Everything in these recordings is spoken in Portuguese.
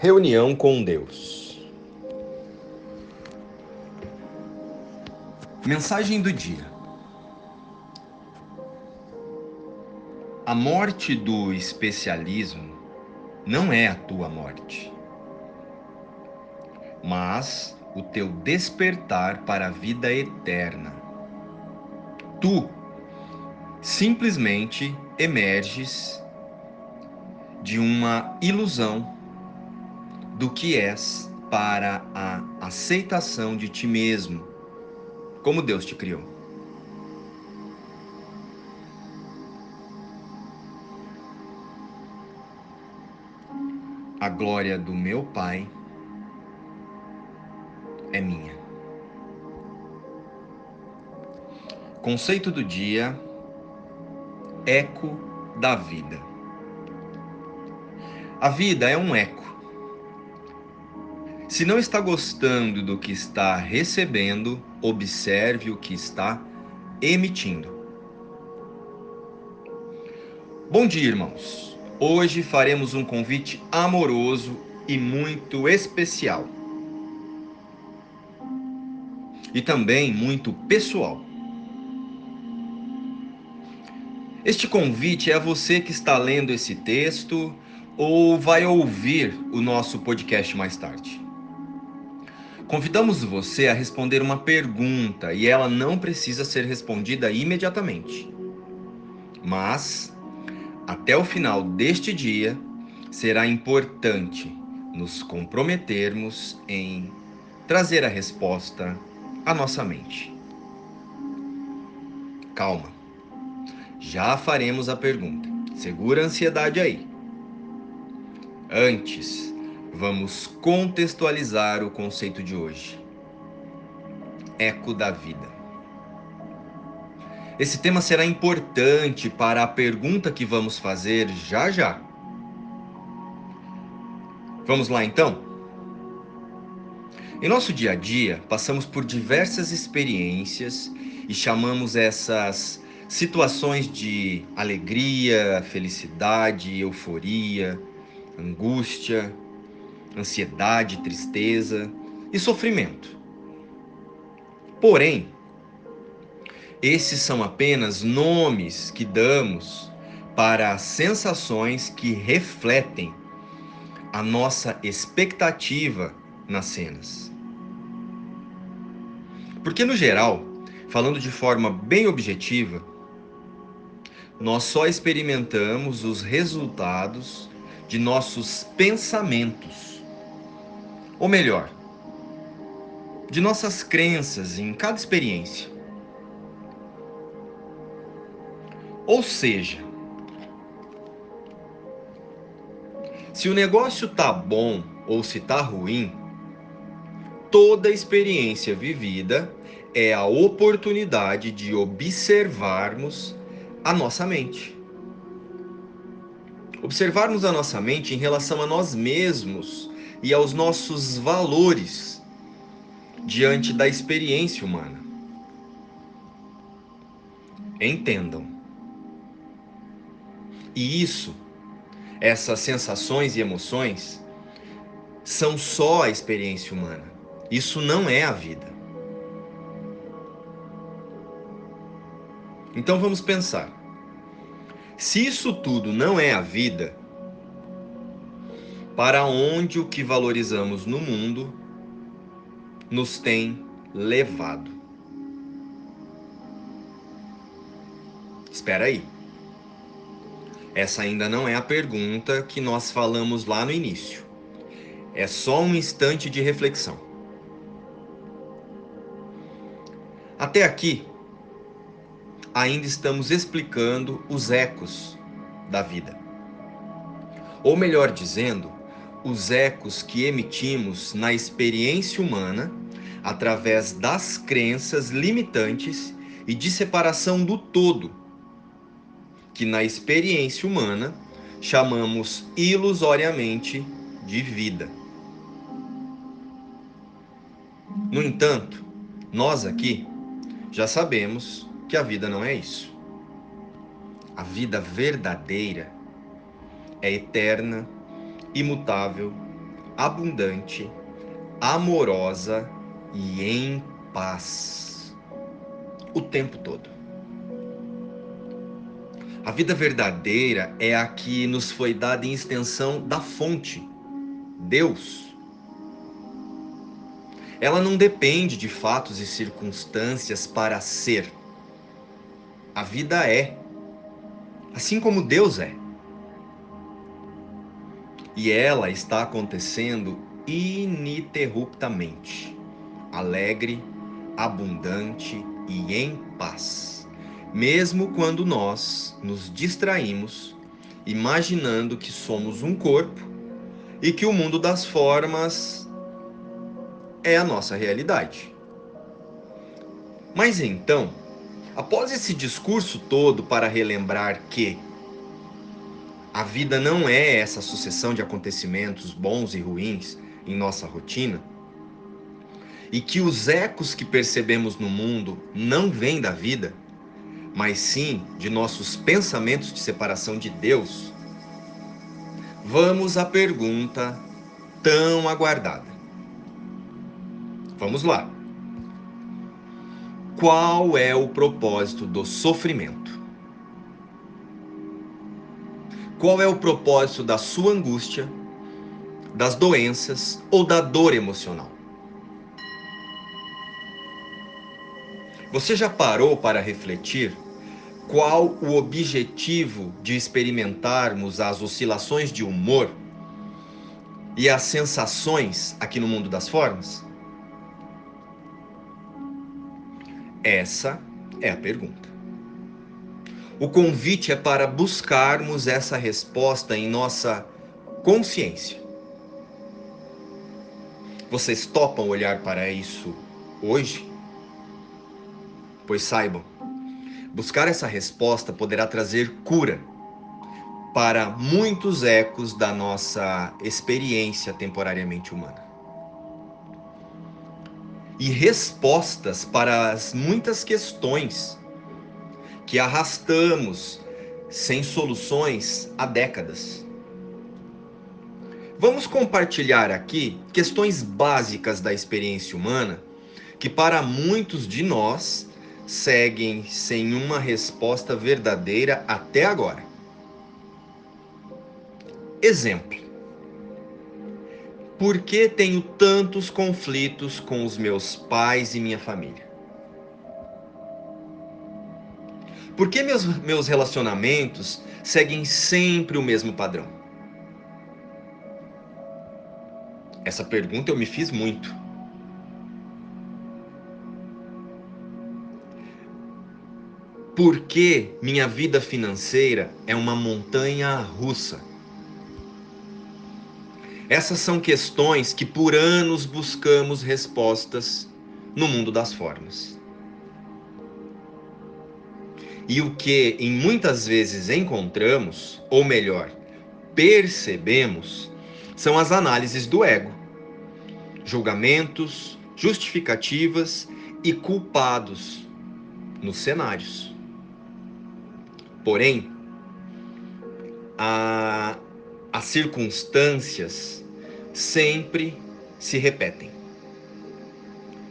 Reunião com Deus. Mensagem do dia. A morte do especialismo não é a tua morte, mas o teu despertar para a vida eterna. Tu simplesmente emerges de uma ilusão do que és para a aceitação de ti mesmo, como Deus te criou. A glória do meu Pai é minha. Conceito do dia: eco da vida. A vida é um eco. Se não está gostando do que está recebendo, observe o que está emitindo. Bom dia, irmãos. Hoje faremos um convite amoroso e muito especial. E também muito pessoal. Este convite é a você que está lendo esse texto ou vai ouvir o nosso podcast mais tarde. Convidamos você a responder uma pergunta e ela não precisa ser respondida imediatamente. Mas, até o final deste dia, será importante nos comprometermos em trazer a resposta à nossa mente. Calma, já faremos a pergunta. Segura a ansiedade aí. Antes, vamos contextualizar o conceito de hoje. Eco da vida. Esse tema será importante para a pergunta que vamos fazer já já. Vamos lá então? Em nosso dia a dia, passamos por diversas experiências e chamamos essas situações de alegria, felicidade, euforia, angústia, ansiedade, tristeza e sofrimento. Porém, esses são apenas nomes que damos para as sensações que refletem a nossa expectativa nas cenas. Porque, no geral, falando de forma bem objetiva, nós só experimentamos os resultados de nossos pensamentos. Ou melhor, de nossas crenças em cada experiência. Ou seja, se o negócio tá bom ou se tá ruim, toda experiência vivida é a oportunidade de observarmos a nossa mente observarmos a nossa mente em relação a nós mesmos e aos nossos valores diante da experiência humana. Entendam. E isso, essas sensações e emoções, são só a experiência humana. Isso não é a vida. Então vamos pensar. Se isso tudo não é a vida, para onde o que valorizamos no mundo nos tem levado? Espera aí. Essa ainda não é a pergunta que nós falamos lá no início. É só um instante de reflexão. Até aqui, ainda estamos explicando os ecos da vida. Ou melhor dizendo, os ecos que emitimos na experiência humana através das crenças limitantes e de separação do todo, que na experiência humana chamamos ilusoriamente de vida. No entanto, nós aqui já sabemos que a vida não é isso. A vida verdadeira é eterna, imutável, abundante, amorosa e em paz. O tempo todo. A vida verdadeira é a que nos foi dada em extensão da fonte, Deus. Ela não depende de fatos e circunstâncias para ser. A vida é, assim como Deus é. E ela está acontecendo ininterruptamente, alegre, abundante e em paz, mesmo quando nós nos distraímos, imaginando que somos um corpo e que o mundo das formas é a nossa realidade. Mas então, após esse discurso todo para relembrar que a vida não é essa sucessão de acontecimentos bons e ruins, em nossa rotina e que os ecos que percebemos no mundo não vêm da vida, mas sim de nossos pensamentos de separação de Deus, vamos à pergunta tão aguardada. Vamos lá. Qual é o propósito do sofrimento? Qual é o propósito da sua angústia das doenças ou da dor emocional. Você já parou para refletir qual o objetivo de experimentarmos as oscilações de humor e as sensações aqui no mundo das formas? Essa é a pergunta. O convite é para buscarmos essa resposta em nossa consciência. Vocês topam olhar para isso hoje? Pois saibam, buscar essa resposta poderá trazer cura para muitos ecos da nossa experiência temporariamente humana. E respostas para as muitas questões que arrastamos sem soluções há décadas. Vamos compartilhar aqui questões básicas da experiência humana que, para muitos de nós, seguem sem uma resposta verdadeira até agora. Exemplo: Por que tenho tantos conflitos com os meus pais e minha família? Por que meus, meus relacionamentos seguem sempre o mesmo padrão? Essa pergunta eu me fiz muito. Por que minha vida financeira é uma montanha russa? Essas são questões que por anos buscamos respostas no mundo das formas. E o que em muitas vezes encontramos, ou melhor, percebemos, são as análises do ego julgamentos, justificativas e culpados nos cenários. Porém, a, as circunstâncias sempre se repetem.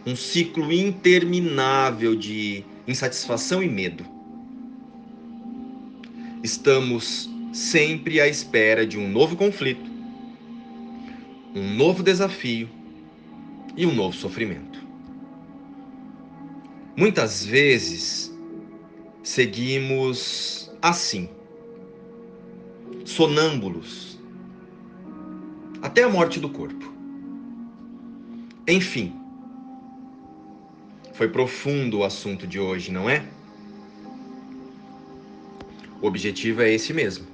Um ciclo interminável de insatisfação e medo. Estamos sempre à espera de um novo conflito, um novo desafio e um novo sofrimento. Muitas vezes seguimos assim, sonâmbulos, até a morte do corpo. Enfim, foi profundo o assunto de hoje, não é? O objetivo é esse mesmo: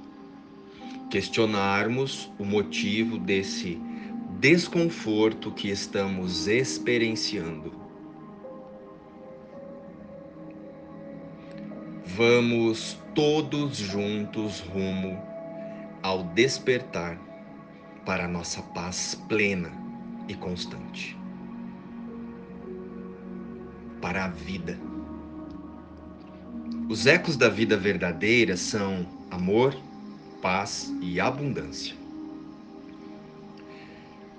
questionarmos o motivo desse desconforto que estamos experienciando. Vamos todos juntos rumo ao despertar para a nossa paz plena e constante. Para a vida. Os ecos da vida verdadeira são amor, paz e abundância.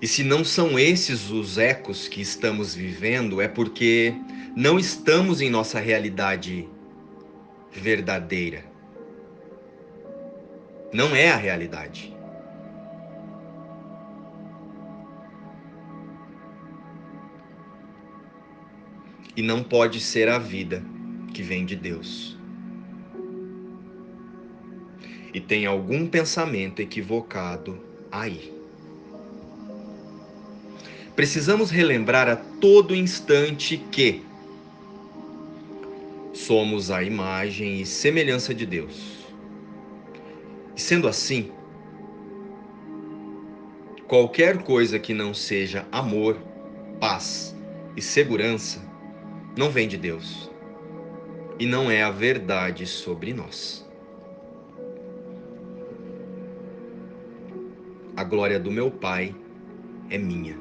E se não são esses os ecos que estamos vivendo, é porque não estamos em nossa realidade verdadeira. Não é a realidade. E não pode ser a vida que vem de Deus. E tem algum pensamento equivocado aí. Precisamos relembrar a todo instante que somos a imagem e semelhança de Deus. E sendo assim, qualquer coisa que não seja amor, paz e segurança não vem de Deus e não é a verdade sobre nós. A glória do meu Pai é minha.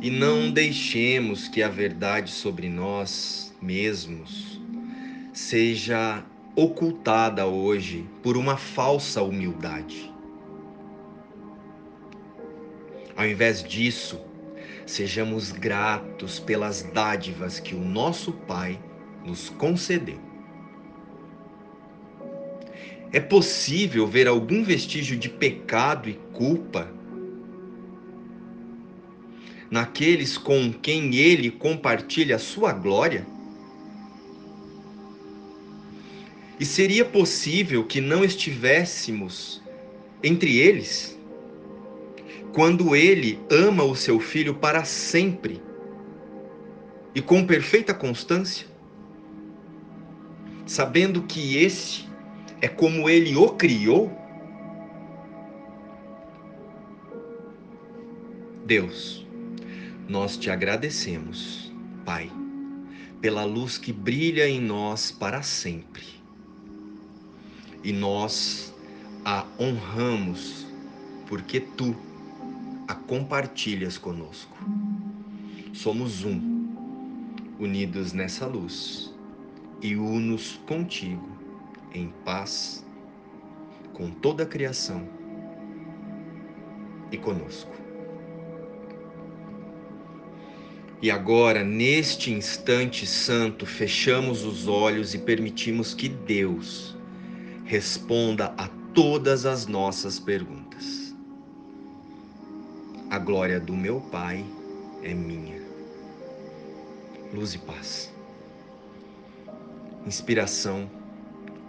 E não deixemos que a verdade sobre nós mesmos seja ocultada hoje por uma falsa humildade. Ao invés disso, sejamos gratos pelas dádivas que o nosso Pai nos concedeu. É possível ver algum vestígio de pecado e culpa naqueles com quem ele compartilha a sua glória? E seria possível que não estivéssemos entre eles? Quando ele ama o seu filho para sempre e com perfeita constância, sabendo que esse é como ele o criou? Deus nós te agradecemos, Pai, pela luz que brilha em nós para sempre. E nós a honramos porque tu a compartilhas conosco. Somos um, unidos nessa luz e unos contigo em paz com toda a criação e conosco. E agora, neste instante santo, fechamos os olhos e permitimos que Deus responda a todas as nossas perguntas. A glória do meu Pai é minha. Luz e paz. Inspiração,